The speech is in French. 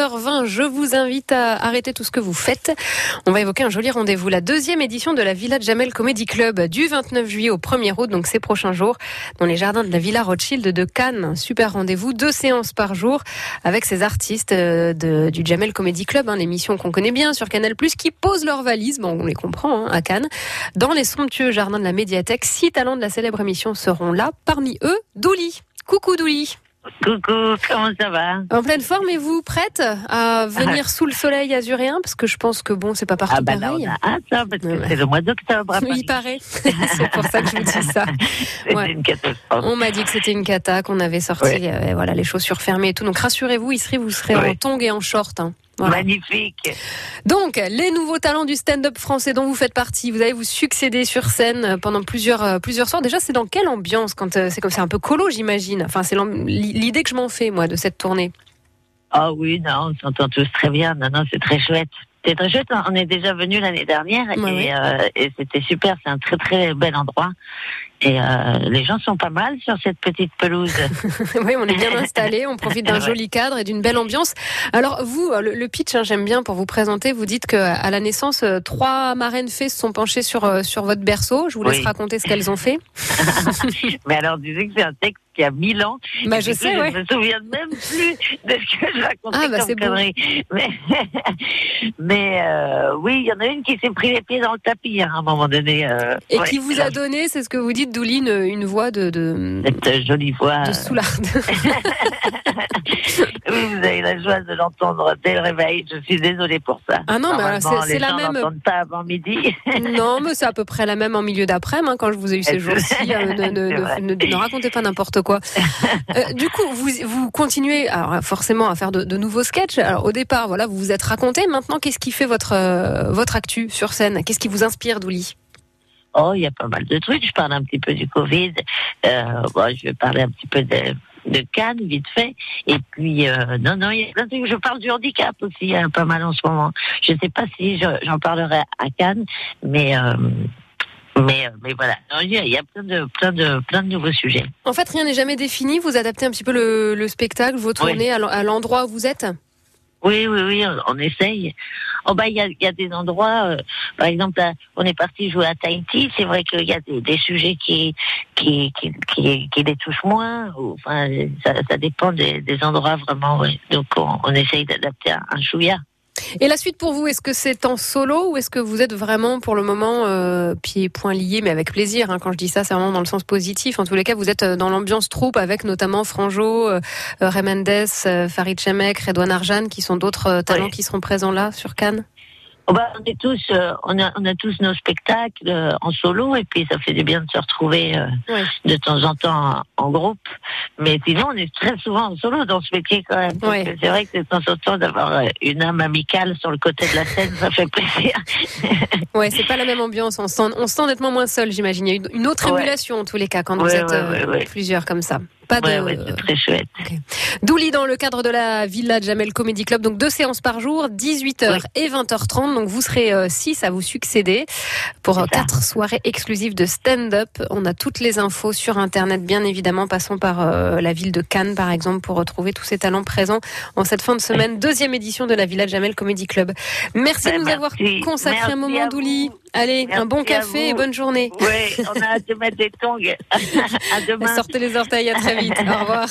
9h20, je vous invite à arrêter tout ce que vous faites. On va évoquer un joli rendez-vous. La deuxième édition de la Villa Jamel Comedy Club du 29 juillet au 1er août, donc ces prochains jours, dans les jardins de la Villa Rothschild de Cannes. Super rendez-vous, deux séances par jour avec ces artistes euh, du Jamel Comedy Club, hein, l'émission qu'on connaît bien sur Canal+, qui posent leurs valises, bon on les comprend, hein, à Cannes, dans les somptueux jardins de la médiathèque. Six talents de la célèbre émission seront là, parmi eux, Douli. Coucou Douli. Coucou, comment ça va En pleine forme, et vous prête à venir sous le soleil azuréen? Parce que je pense que bon, c'est pas partout Ah bah là, pareil. on a hâte, hein, parce que c'est le mois d'octobre. Oui, il paraît. c'est pour ça que je vous dis ça. Ouais. une catastrophe. On m'a dit que c'était une cata, qu'on avait sorti Ouais. euh, voilà, les chaussures fermées et tout. Donc rassurez-vous, Isri, vous serez en tongs et en short. hein. Voilà. Magnifique. Donc, les nouveaux talents du stand-up français dont vous faites partie, vous allez vous succéder sur scène euh, pendant plusieurs, euh, plusieurs soirs. Déjà, c'est dans quelle ambiance quand euh, c'est comme c'est un peu colo, j'imagine. Enfin, c'est l'idée que je m'en fais, moi, de cette tournée. Ah oui, non, on s'entend tous très bien. Non, non, c'est très chouette. C'est très chouette. On est déjà venu l'année dernière Ouais, et, ouais. euh, et c'était super. C'est un très très bel endroit. Et euh, les gens sont pas mal sur cette petite pelouse. oui, on est bien installé, on profite d'un Ouais. joli cadre et d'une belle ambiance. Alors vous, euh, le, le pitch, hein, j'aime bien pour vous présenter. Vous dites que à la naissance, trois marraines fées se sont penchées sur sur votre berceau. Je vous laisse Oui. raconter ce qu'elles ont fait. Mais alors, disais que c'est un texte qui a mille ans. Bah, je sais, ouais. Je me souviens même plus de ce que je racontais Ah, bah, comme bon. connerie. Mais, mais euh, oui, il y en a une qui s'est pris les pieds dans le tapis hein, à un moment donné. euh, Et ouais, qui vous a donné, c'est ce que vous dites, Douline, une voix de de, cette jolie voix. de soularde. Oui, vous avez la joie de l'entendre dès le réveil. Je suis désolée pour ça. Ah non, mais alors, Normalement, c'est- la même- pas avant midi. non, mais c'est à peu près la même en milieu d'après-midi hein, quand je vous ai eu ces jours-ci. euh, ne, ne- racontez pas n'importe quoi. Euh, du coup, vous, vous continuez forcément à faire de, nouveaux sketchs. Alors au départ, voilà, vous vous êtes raconté. Maintenant, qu'est-ce qui fait votre euh, votre actu sur scène? Qu'est-ce qui vous inspire, Douli? Oh, il y a pas mal de trucs. Je parle un petit peu du Covid. Euh, je vais parler un petit peu de, de Cannes, vite fait. Et puis, non, non, y a. Je parle du handicap aussi, pas mal en ce moment. Je sais pas si je- j'en parlerai à Cannes, mais, mais, euh, mais voilà. Il y a, il y a plein de, plein de, plein de nouveaux sujets. En fait, rien n'est jamais défini. Vous adaptez un petit peu le, le spectacle, vos tournées à l'en- à l'endroit où vous êtes? Oui, oui, oui, on, on essaye. Oh bah il y a, y a des endroits, euh, par exemple, là, on est parti jouer à Tahiti. C'est vrai qu'il y a des, des sujets qui qui, qui qui qui les touchent moins. ou, Enfin, ça, ça dépend des, des endroits vraiment. Ouais. Donc on, on essaye d'adapter un, un chouïa. Et la suite pour vous, est-ce que c'est en solo ou est-ce que vous êtes vraiment pour le moment euh, pieds et poings liés, mais avec plaisir hein, Quand je dis ça, c'est vraiment dans le sens positif. En tous les cas, vous êtes euh, dans l'ambiance troupe avec notamment Franjo, euh, euh, Ray Mendes, euh, Farid Chemek, Redouane Arjan, qui sont d'autres euh, talents Oui. qui seront présents là sur Cannes? Oh bah, on est tous, euh, on a on a tous nos spectacles euh, en solo et puis ça fait du bien de se retrouver euh, Ouais. de temps en temps en, en groupe. Mais sinon, on est très souvent en solo dans ce métier quand même. Ouais. C'est vrai que de temps en temps d'avoir euh, une âme amicale sur le côté de la scène, ça fait plaisir. Ouais, c'est pas la même ambiance. On se sent, on se sent nettement moins seul, j'imagine. Il y a une, autre Ouais. émulation en tous les cas quand vous êtes euh, plusieurs comme ça. Pas de. C'est très chouette. Douli dans le cadre de la Villa Jamel Comedy Club. Donc deux séances par jour, 18h Oui. et 20h30. Donc vous serez 6 à vous succéder pour euh, quatre soirées exclusives de stand-up. On a toutes les infos sur Internet, bien évidemment. Passons par euh, la ville de Cannes, par exemple, pour retrouver tous ces talents présents en cette fin de semaine. Deuxième édition de la Villa Jamel Comedy Club. Merci de nous merci. avoir consacré Merci un moment, Douli. Allez, Merci un bon café et bonne journée. Oui, on a hâte de mettre des tongs. à demain. Sortez les orteils, à très vite. Au revoir.